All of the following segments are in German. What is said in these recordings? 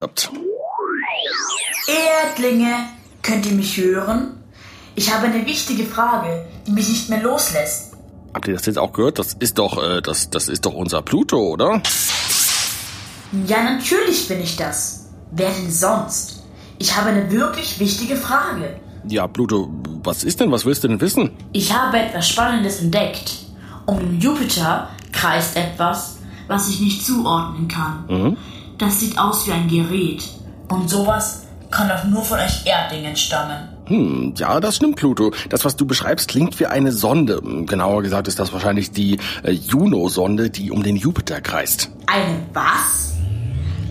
habt. Erdlinge, könnt ihr mich hören? Ich habe eine wichtige Frage, die mich nicht mehr loslässt. Habt ihr das jetzt auch gehört? Das ist doch, äh, das, das ist doch unser Pluto, oder? Ja, natürlich bin ich das. Wer denn sonst? Ich habe eine wirklich wichtige Frage. Ja, Pluto, was ist denn? Was willst du denn wissen? Ich habe etwas Spannendes entdeckt. Um den Jupiter kreist etwas, was ich nicht zuordnen kann. Mhm. Das sieht aus wie ein Gerät. Und sowas kann doch nur von euch Erdlingen stammen. Hm, ja, das stimmt, Pluto. Das, was du beschreibst, klingt wie eine Sonde. Genauer gesagt ist das wahrscheinlich die äh, Juno-Sonde, die um den Jupiter kreist. Eine was?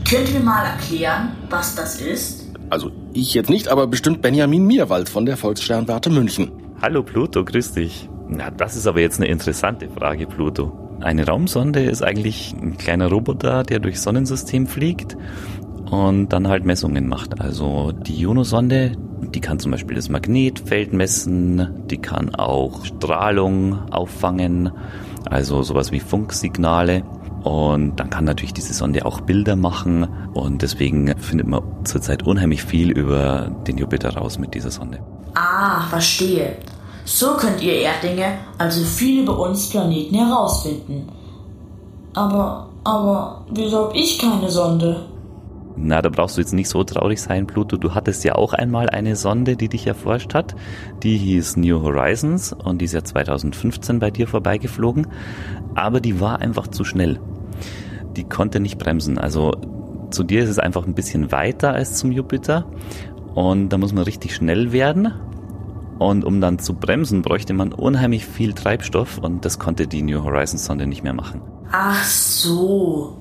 Könnt ihr mir mal erklären, was das ist? Also ich jetzt nicht, aber bestimmt Benjamin Mierwald von der Volkssternwarte München. Hallo Pluto, grüß dich. Na, das ist aber jetzt eine interessante Frage, Pluto. Eine Raumsonde ist eigentlich ein kleiner Roboter, der durchs Sonnensystem fliegt und dann halt Messungen macht. Also die Juno-Sonde, die kann zum Beispiel das Magnetfeld messen, die kann auch Strahlung auffangen, also sowas wie Funksignale. Und dann kann natürlich diese Sonde auch Bilder machen und deswegen findet man zurzeit unheimlich viel über den Jupiter raus mit dieser Sonde. Ah, verstehe. So könnt ihr Erdlinge also viel über uns Planeten herausfinden. Aber, aber, wieso hab ich keine Sonde? Na, da brauchst du jetzt nicht so traurig sein, Pluto. Du hattest ja auch einmal eine Sonde, die dich erforscht hat. Die hieß New Horizons und die ist ja 2015 bei dir vorbeigeflogen. Aber die war einfach zu schnell. Die konnte nicht bremsen. Also zu dir ist es einfach ein bisschen weiter als zum Jupiter. Und da muss man richtig schnell werden. Und um dann zu bremsen, bräuchte man unheimlich viel Treibstoff und das konnte die New Horizons Sonde nicht mehr machen. Ach so.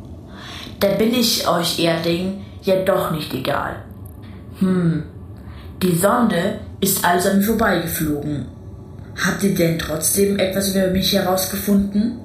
Da bin ich euch Erdling ja doch nicht egal. Hm. Die Sonde ist also an mir vorbeigeflogen. Habt ihr denn trotzdem etwas über mich herausgefunden?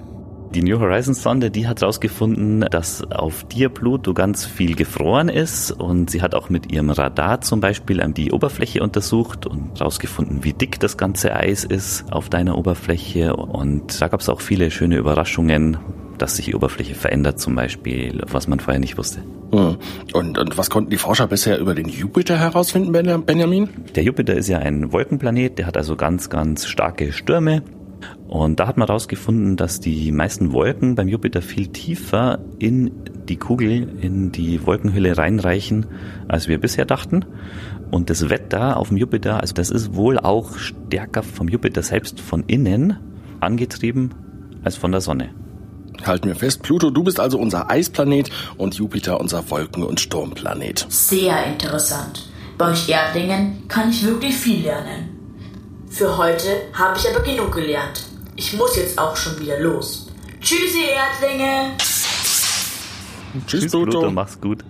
Die New Horizons Sonde, die hat herausgefunden, dass auf dir Pluto ganz viel gefroren ist und sie hat auch mit ihrem Radar zum Beispiel die Oberfläche untersucht und herausgefunden, wie dick das ganze Eis ist auf deiner Oberfläche und da gab es auch viele schöne Überraschungen, dass sich die Oberfläche verändert zum Beispiel, was man vorher nicht wusste. Hm. Und, und was konnten die Forscher bisher über den Jupiter herausfinden, Benjamin? Der Jupiter ist ja ein Wolkenplanet, der hat also ganz, ganz starke Stürme und da hat man herausgefunden, dass die meisten Wolken beim Jupiter viel tiefer in die Kugel, in die Wolkenhülle reinreichen, als wir bisher dachten. Und das Wetter auf dem Jupiter, also das ist wohl auch stärker vom Jupiter selbst von innen angetrieben als von der Sonne. Halten wir fest, Pluto, du bist also unser Eisplanet und Jupiter unser Wolken- und Sturmplanet. Sehr interessant. Bei euch Erdlingen kann ich wirklich viel lernen. Für heute habe ich aber genug gelernt. Ich muss jetzt auch schon wieder los. Tschüssi, Erdlinge! Tschüss, Pluto. Mach's gut.